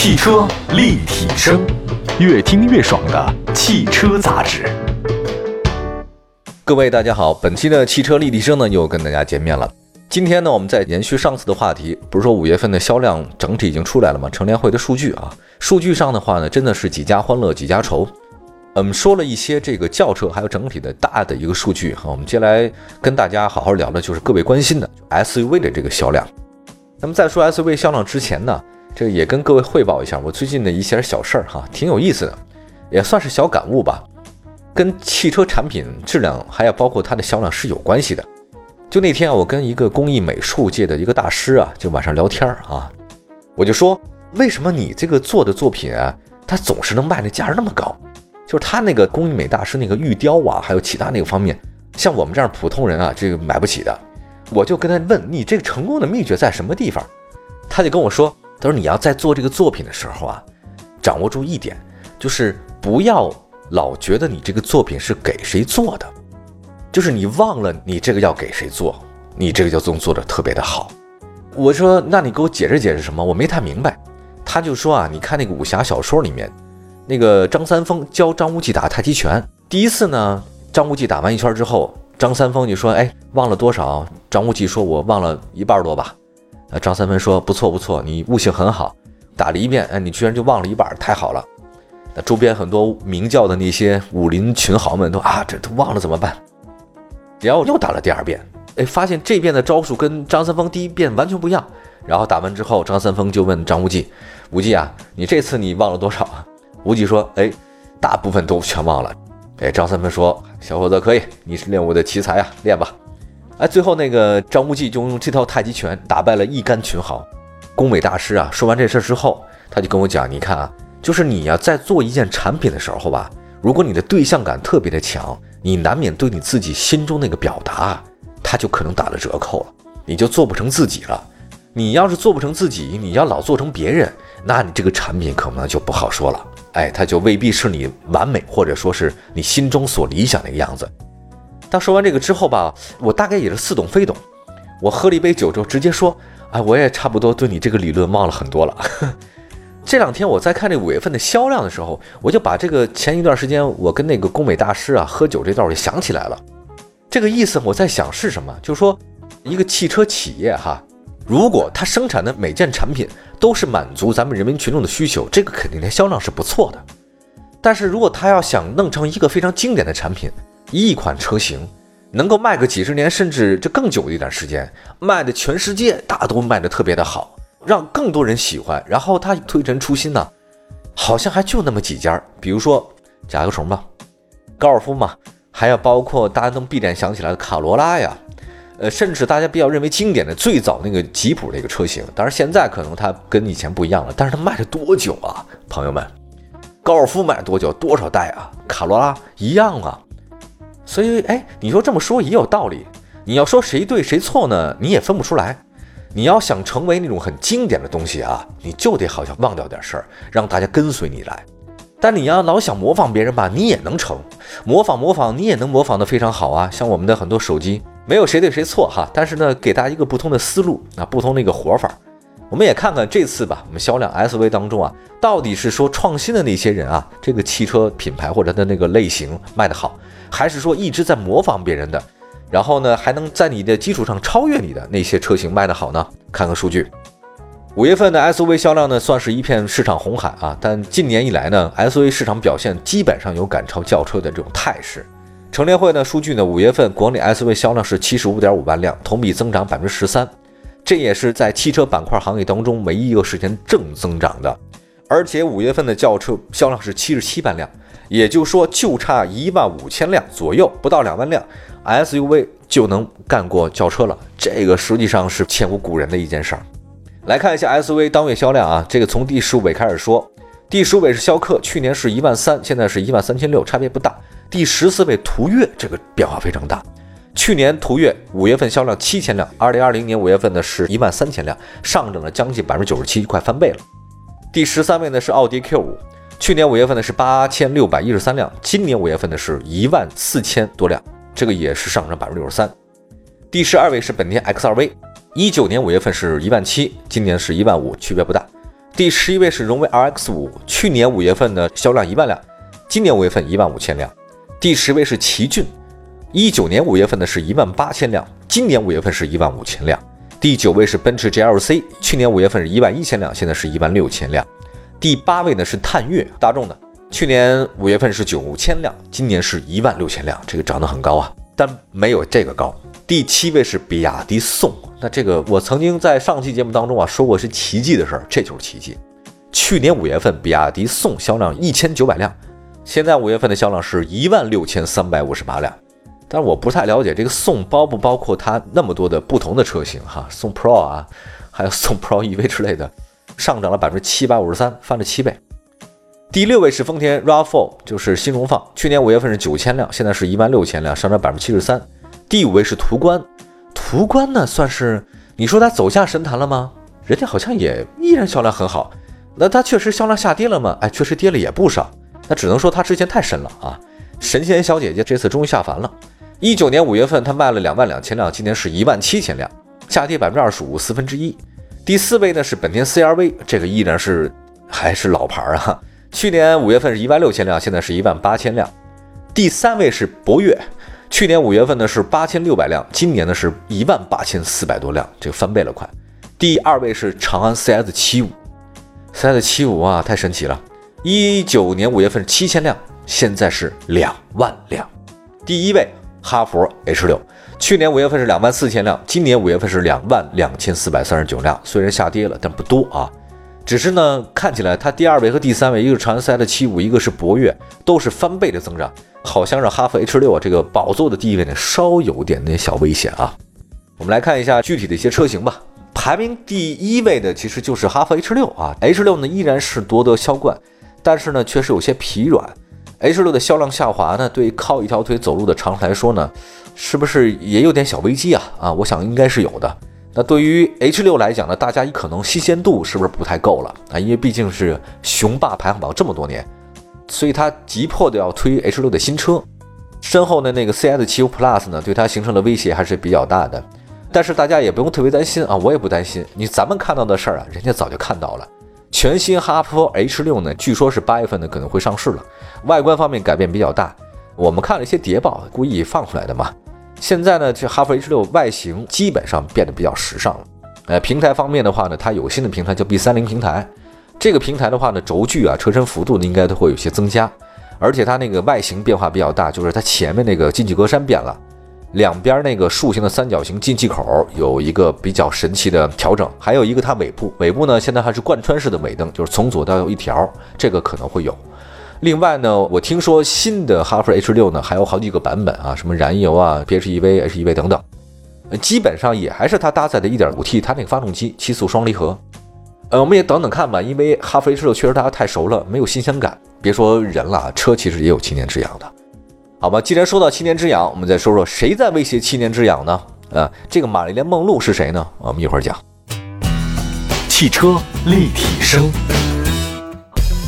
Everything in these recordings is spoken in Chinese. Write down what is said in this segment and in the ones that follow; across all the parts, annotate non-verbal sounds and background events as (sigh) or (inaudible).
汽车立体声，越听越爽的汽车杂志。各位大家好，本期的汽车立体声呢又跟大家见面了。今天呢，我们再延续上次的话题，不是说五月份的销量整体已经出来了吗？成联会的数据啊，数据上的话呢，真的是几家欢乐几家愁。嗯，说了一些这个轿车还有整体的大的一个数据哈，我们接下来跟大家好好聊的就是各位关心的 SUV 的这个销量。那么在说 SUV 销量之前呢，这也跟各位汇报一下我最近的一些小事儿哈，挺有意思的，也算是小感悟吧。跟汽车产品质量还有包括它的销量是有关系的。就那天啊，我跟一个工艺美术界的一个大师啊，就晚上聊天啊，我就说，为什么你这个做的作品啊，它总是能卖的价那么高？就是他那个工艺美大师那个玉雕啊，还有其他那个方面，像我们这样普通人啊，这个买不起的。我就跟他问你这个成功的秘诀在什么地方？他就跟我说，他说你要在做这个作品的时候啊，掌握住一点，就是不要老觉得你这个作品是给谁做的，就是你忘了你这个要给谁做，你这个就能做的特别的好。我说那你给我解释解释什么？我没太明白。他就说啊，你看那个武侠小说里面。那个张三丰教张无忌打太极拳，第一次呢，张无忌打完一圈之后，张三丰就说：“哎，忘了多少？”张无忌说：“我忘了一半多吧。”呃，张三丰说：“不错不错，你悟性很好，打了一遍，哎，你居然就忘了一半，太好了。”那周边很多明教的那些武林群豪们都啊，这都忘了怎么办？然后又打了第二遍，哎，发现这遍的招数跟张三丰第一遍完全不一样。然后打完之后，张三丰就问张无忌：“无忌啊，你这次你忘了多少啊？”无忌说：“哎，大部分都全忘了。”哎，张三丰说：“小伙子可以，你是练武的奇才啊，练吧。”哎，最后那个张无忌就用这套太极拳打败了一干群豪。宫美大师啊，说完这事之后，他就跟我讲：“你看啊，就是你呀，在做一件产品的时候吧，如果你的对象感特别的强，你难免对你自己心中那个表达，他就可能打了折扣了，你就做不成自己了。你要是做不成自己，你要老做成别人，那你这个产品可能就不好说了。”哎，他就未必是你完美，或者说是你心中所理想的一个样子。他说完这个之后吧，我大概也是似懂非懂。我喝了一杯酒之后，直接说：“哎，我也差不多对你这个理论忘了很多了。(laughs) ”这两天我在看这五月份的销量的时候，我就把这个前一段时间我跟那个工美大师啊喝酒这段就想起来了。这个意思我在想是什么？就是说一个汽车企业哈。如果它生产的每件产品都是满足咱们人民群众的需求，这个肯定的销量是不错的。但是如果它要想弄成一个非常经典的产品，一款车型能够卖个几十年，甚至这更久一点时间，卖的全世界大都卖的特别的好，让更多人喜欢，然后它推陈出新呢，好像还就那么几家，比如说甲壳虫吧，高尔夫嘛，还有包括大家能闭眼想起来的卡罗拉呀。呃，甚至大家比较认为经典的最早那个吉普那个车型，当然现在可能它跟以前不一样了，但是它卖了多久啊，朋友们？高尔夫卖多久？多少代啊？卡罗拉一样啊。所以，哎，你说这么说也有道理。你要说谁对谁错呢？你也分不出来。你要想成为那种很经典的东西啊，你就得好像忘掉点事儿，让大家跟随你来。但你要老想模仿别人吧，你也能成。模仿模仿，你也能模仿得非常好啊。像我们的很多手机。没有谁对谁错哈，但是呢，给大家一个不同的思路啊，不同的一个活法。我们也看看这次吧，我们销量 SUV 当中啊，到底是说创新的那些人啊，这个汽车品牌或者的那个类型卖得好，还是说一直在模仿别人的，然后呢，还能在你的基础上超越你的那些车型卖得好呢？看看数据，五月份的 SUV 销量呢，算是一片市场红海啊，但近年以来呢，SUV 市场表现基本上有赶超轿车的这种态势。乘联会呢数据呢，五月份国内 SUV 销量是七十五点五万辆，同比增长百分之十三，这也是在汽车板块行业当中唯一一个实现正增长的。而且五月份的轿车销量是七十七万辆，也就是说就差一万五千辆左右，不到两万辆 SUV 就能干过轿车了。这个实际上是前无古人的一件事儿。来看一下 SUV 当月销量啊，这个从第十五位开始说，第十五位是逍客，去年是一万三，现在是一万三千六，差别不大。第十四位途岳，这个变化非常大。去年途岳五月份销量七千辆，二零二零年五月份呢是一万三千辆，上涨了将近百分之九十七，快翻倍了。第十三位呢是奥迪 Q 五，去年五月份呢是八千六百一十三辆，今年五月份呢是一万四千多辆，这个也是上涨百分之六十三。第十二位是本田 X 二 V，一九年五月份是一万七，今年是一万五，区别不大。第十一位是荣威 RX 五，去年五月份呢销量一万辆，今年五月份一万五千辆。第十位是奇骏，一九年五月份的是一万八千辆，今年五月份是一万五千辆。第九位是奔驰 GLC，去年五月份是一万一千辆，现在是一万六千辆。第八位呢是探岳，大众的，去年五月份是九千辆，今年是一万六千辆，这个涨得很高啊，但没有这个高。第七位是比亚迪宋，那这个我曾经在上期节目当中啊说过是奇迹的事儿，这就是奇迹。去年五月份比亚迪宋销量一千九百辆，现在五月份的销量是一万六千三百五十八辆。但是我不太了解这个宋包不包括它那么多的不同的车型哈，宋 Pro 啊，还有 (laughs) 宋 Pro EV 之类的，上涨了百分之七百五十三，翻了七倍。第六位是丰田 RAV4，就是新荣放，去年五月份是九千辆，现在是一万六千辆，上涨百分之七十三。第五位是途观，途观呢算是你说它走下神坛了吗？人家好像也依然销量很好。那它确实销量下跌了吗？哎，确实跌了也不少。那只能说它之前太神了啊！神仙小姐姐这次终于下凡了。一九年五月份它卖了两万两千辆，今年是一万七千辆，下跌百分之二十五，四分之一。第四位呢是本田 CRV，这个依然是还是老牌啊。去年五月份是一万六千辆，现在是一万八千辆。第三位是博越。去年五月份呢是八千六百辆，今年呢是一万八千四百多辆，这个翻倍了快。第二位是长安 CS 七五，CS 七五啊，太神奇了！一九年五月份七千辆，现在是两万辆。第一位哈弗 H 六，去年五月份是两万四千辆，今年五月份是两万两千四百三十九辆，虽然下跌了，但不多啊。只是呢，看起来它第二位和第三位，一个是长安 CS 七五，一个是博越，都是翻倍的增长。好像让哈弗 H 六啊这个宝座的地位呢稍有点那小危险啊。我们来看一下具体的一些车型吧。排名第一位的其实就是哈弗 H 六啊，H 六呢依然是夺得销冠，但是呢确实有些疲软。H 六的销量下滑呢，对靠一条腿走路的长城来说呢，是不是也有点小危机啊？啊，我想应该是有的。那对于 H 六来讲呢，大家可能新鲜度是不是不太够了啊？因为毕竟是雄霸排行榜这么多年。所以它急迫的要推 H 六的新车，身后的那个 CS 七五 Plus 呢，对它形成的威胁还是比较大的。但是大家也不用特别担心啊，我也不担心。你咱们看到的事儿啊，人家早就看到了。全新哈弗 H 六呢，据说是八月份呢可能会上市了。外观方面改变比较大，我们看了一些谍报，故意放出来的嘛。现在呢，这哈弗 H 六外形基本上变得比较时尚了。呃，平台方面的话呢，它有新的平台叫 B 三零平台。这个平台的话呢，轴距啊、车身幅度呢，应该都会有些增加，而且它那个外形变化比较大，就是它前面那个进气格栅变了，两边那个竖形的三角形进气口有一个比较神奇的调整，还有一个它尾部，尾部呢现在还是贯穿式的尾灯，就是从左到右一条，这个可能会有。另外呢，我听说新的哈弗 H 六呢还有好几个版本啊，什么燃油啊、PHEV、HEV 等等，基本上也还是它搭载的 1.5T 它那个发动机，七速双离合。呃，我们也等等看吧，因为哈弗 H 六确实大家太熟了，没有新鲜感。别说人了，车其实也有七年之痒的，好吧？既然说到七年之痒，我们再说说谁在威胁七年之痒呢？啊，这个玛丽莲梦露是谁呢？我们一会儿讲。汽车立体声，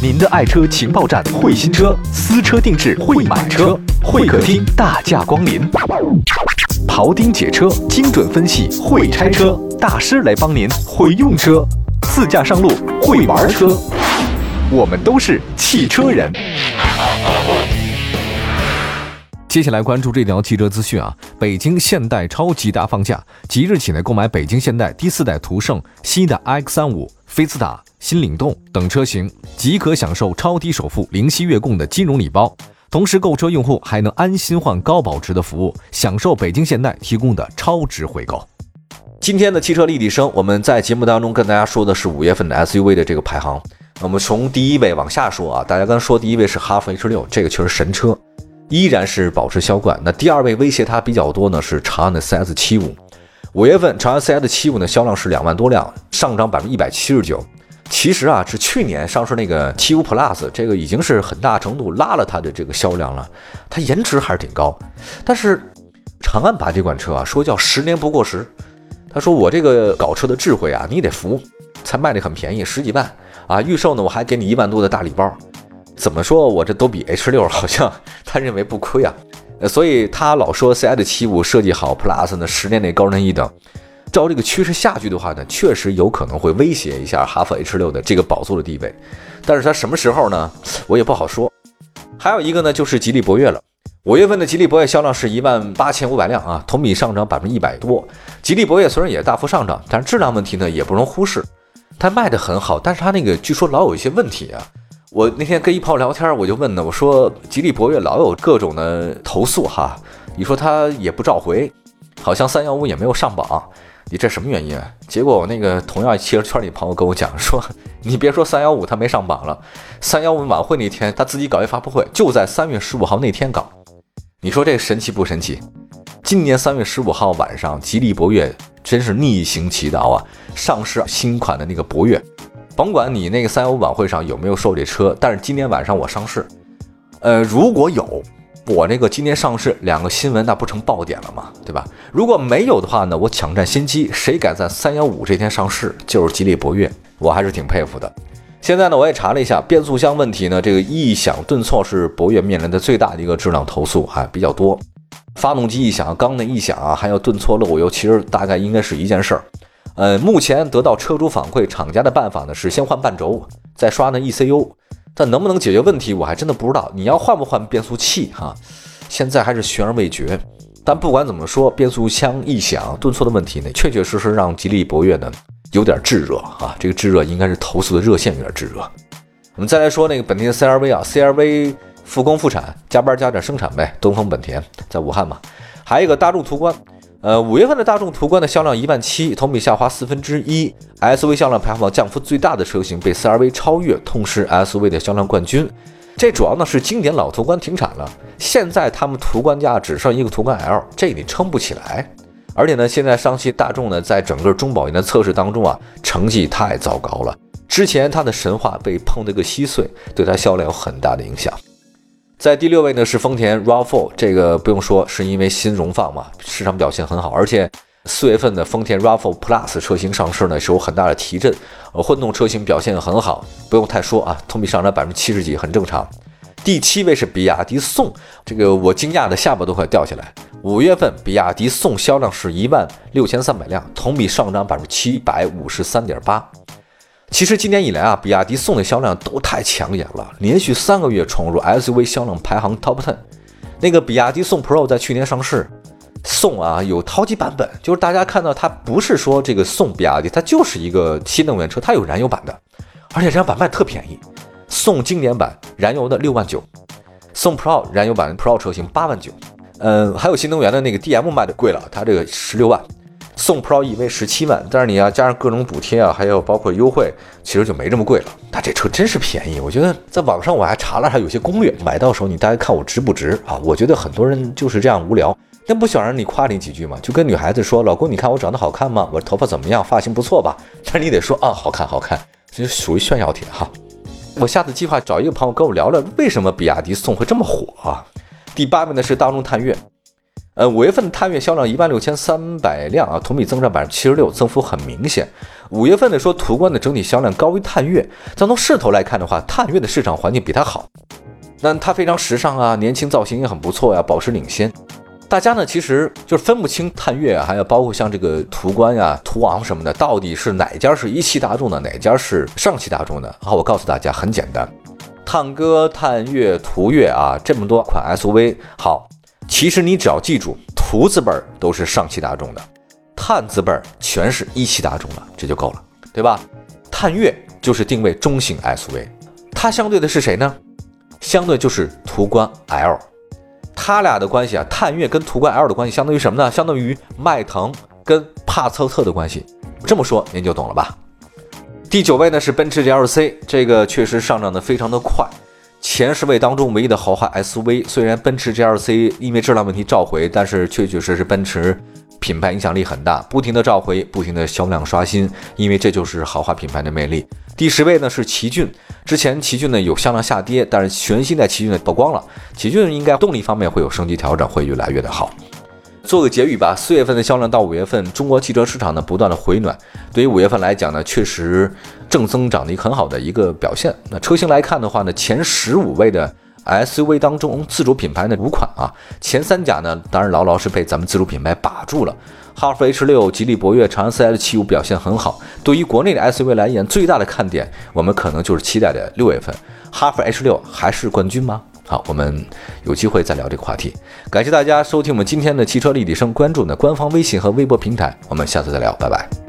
您的爱车情报站，会新车，私车定制，会买车，会客厅大驾光临，庖丁解车，精准分析，会拆车大师来帮您，会用车。自驾上路会玩车，我们都是汽车人。接下来关注这条汽车资讯啊！北京现代超级大放价，即日起呢，购买北京现代第四代途胜、新的 X 三五、菲斯塔、新领动等车型，即可享受超低首付、零息月供的金融礼包。同时，购车用户还能安心换高保值的服务，享受北京现代提供的超值回购。今天的汽车立体声，我们在节目当中跟大家说的是五月份的 SUV 的这个排行。我们从第一位往下说啊，大家刚说第一位是哈弗 H 六，这个确实神车，依然是保持销冠。那第二位威胁它比较多呢，是长安的 CS 七五。五月份长安 CS 七五呢销量是两万多辆，上涨百分之一百七十九。其实啊，是去年上市那个七五 Plus，这个已经是很大程度拉了它的这个销量了。它颜值还是挺高，但是长安把这款车啊说叫十年不过时。他说：“我这个搞车的智慧啊，你得服，才卖的很便宜，十几万啊！预售呢，我还给你一万多的大礼包。怎么说我这都比 H 六好像他认为不亏啊？呃所以他老说 C I 的七五设计好，Plus 呢十年内高人一等。照这个趋势下去的话呢，确实有可能会威胁一下哈弗 H 六的这个宝座的地位。但是它什么时候呢？我也不好说。还有一个呢，就是吉利博越了。五月份的吉利博越销量是一万八千五百辆啊，同比上涨百分之一百多。吉利博越虽然也大幅上涨，但是质量问题呢也不容忽视。它卖的很好，但是它那个据说老有一些问题啊。我那天跟一朋友聊天，我就问呢，我说吉利博越老有各种的投诉哈，你说他也不召回，好像三幺五也没有上榜，你这什么原因？结果我那个同样汽车圈里朋友跟我讲说，你别说三幺五他没上榜了，三幺五晚会那天他自己搞一发布会，就在三月十五号那天搞，你说这神奇不神奇？今年三月十五号晚上，吉利博越真是逆行祈祷啊，上市新款的那个博越。甭管你那个三幺五晚会上有没有售这车，但是今天晚上我上市，呃，如果有，我那个今天上市两个新闻，那不成爆点了吗？对吧？如果没有的话呢，我抢占先机，谁敢在三幺五这天上市，就是吉利博越，我还是挺佩服的。现在呢，我也查了一下变速箱问题呢，这个异响顿挫是博越面临的最大的一个质量投诉，还比较多。发动机异响、缸内异响啊，还有顿挫漏油，其实大概应该是一件事儿。呃，目前得到车主反馈，厂家的办法呢是先换半轴，再刷那 ECU，但能不能解决问题，我还真的不知道。你要换不换变速器哈，现在还是悬而未决。但不管怎么说，变速箱异响、顿挫的问题呢，确确实实让吉利博越呢有点炙热啊。这个炙热应该是投诉的热线有点炙热。我们再来说那个本田 CRV 啊，CRV 复工复产，加班加点生产呗。东风本田在武汉嘛，还有一个大众途观。呃，五月份的大众途观的销量一万七，同比下滑四分之一。SUV 销量排行榜降幅最大的车型被 CRV 超越，同时 SUV 的销量冠军。这主要呢是经典老途观停产了，现在他们途观家只剩一个途观 L，这你撑不起来。而且呢，现在上汽大众呢在整个中保研的测试当中啊，成绩太糟糕了。之前它的神话被碰得个稀碎，对它销量有很大的影响。在第六位呢是丰田 RAV4，这个不用说，是因为新荣放嘛，市场表现很好，而且四月份的丰田 RAV4 Plus 车型上市呢是有很大的提振，呃，混动车型表现很好，不用太说啊，同比上涨百分之七十几，很正常。第七位是比亚迪宋，这个我惊讶的下巴都快掉下来。五月份比亚迪宋销量是一万六千三百辆，同比上涨百分之七百五十三点八。其实今年以来啊，比亚迪宋的销量都太抢眼了，连续三个月闯入 SUV 销量排行 Top Ten。那个比亚迪宋 Pro 在去年上市，宋啊有好几版本，就是大家看到它不是说这个宋比亚迪，它就是一个新能源车，它有燃油版的，而且这版卖特便宜，宋经典版燃油的六万九，宋 Pro 燃油版 Pro 车型八万九，嗯，还有新能源的那个 DM 卖的贵了，它这个十六万。宋 Pro EV 十七万，但是你要加上各种补贴啊，还有包括优惠，其实就没这么贵了。那这车真是便宜，我觉得在网上我还查了，还有些攻略，买到手你大家看我值不值啊？我觉得很多人就是这样无聊，那不想让你夸你几句嘛？就跟女孩子说，老公你看我长得好看吗？我头发怎么样？发型不错吧？但是你得说啊，好看好看，这就属于炫耀帖哈。我下次计划找一个朋友跟我聊聊，为什么比亚迪宋会这么火啊？第八名的是大众探岳。呃，五月份探岳销量一万六千三百辆啊，同比增长百分之七十六，增幅很明显。五月份的说途观的整体销量高于探岳，但从势头来看的话，探岳的市场环境比它好。那它非常时尚啊，年轻造型也很不错呀，保持领先。大家呢其实就是分不清探岳啊，还有包括像这个途观呀、途昂什么的，到底是哪家是一汽大众的，哪家是上汽大众的？好，我告诉大家，很简单，探歌、探岳、途岳啊，这么多款 SUV，好。其实你只要记住，途字辈儿都是上汽大众的，探字辈儿全是一汽大众的，这就够了，对吧？探岳就是定位中型 SUV，它相对的是谁呢？相对就是途观 L，它俩的关系啊，探岳跟途观 L 的关系相当于什么呢？相当于迈腾跟帕萨特的关系。这么说您就懂了吧？第九位呢是奔驰 GLC，这个确实上涨的非常的快。前十位当中唯一的豪华 SUV，虽然奔驰 GLC 因为质量问题召回，但是确确实实奔驰品牌影响力很大，不停的召回，不停的销量刷新，因为这就是豪华品牌的魅力。第十位呢是奇骏，之前奇骏呢有销量下跌，但是全新的奇骏呢曝光了，奇骏应该动力方面会有升级调整，会越来越的好。做个结语吧，四月份的销量到五月份，中国汽车市场呢不断的回暖，对于五月份来讲呢，确实正增长的一个很好的一个表现。那车型来看的话呢，前十五位的 SUV 当中，自主品牌的五款啊，前三甲呢，当然牢牢是被咱们自主品牌把住了，哈弗 H 六、吉利博越、长安 CS75 表现很好。对于国内的 SUV 来言，最大的看点，我们可能就是期待的六月份，哈弗 H 六还是冠军吗？好，我们有机会再聊这个话题。感谢大家收听我们今天的汽车立体声，关注我们的官方微信和微博平台，我们下次再聊，拜拜。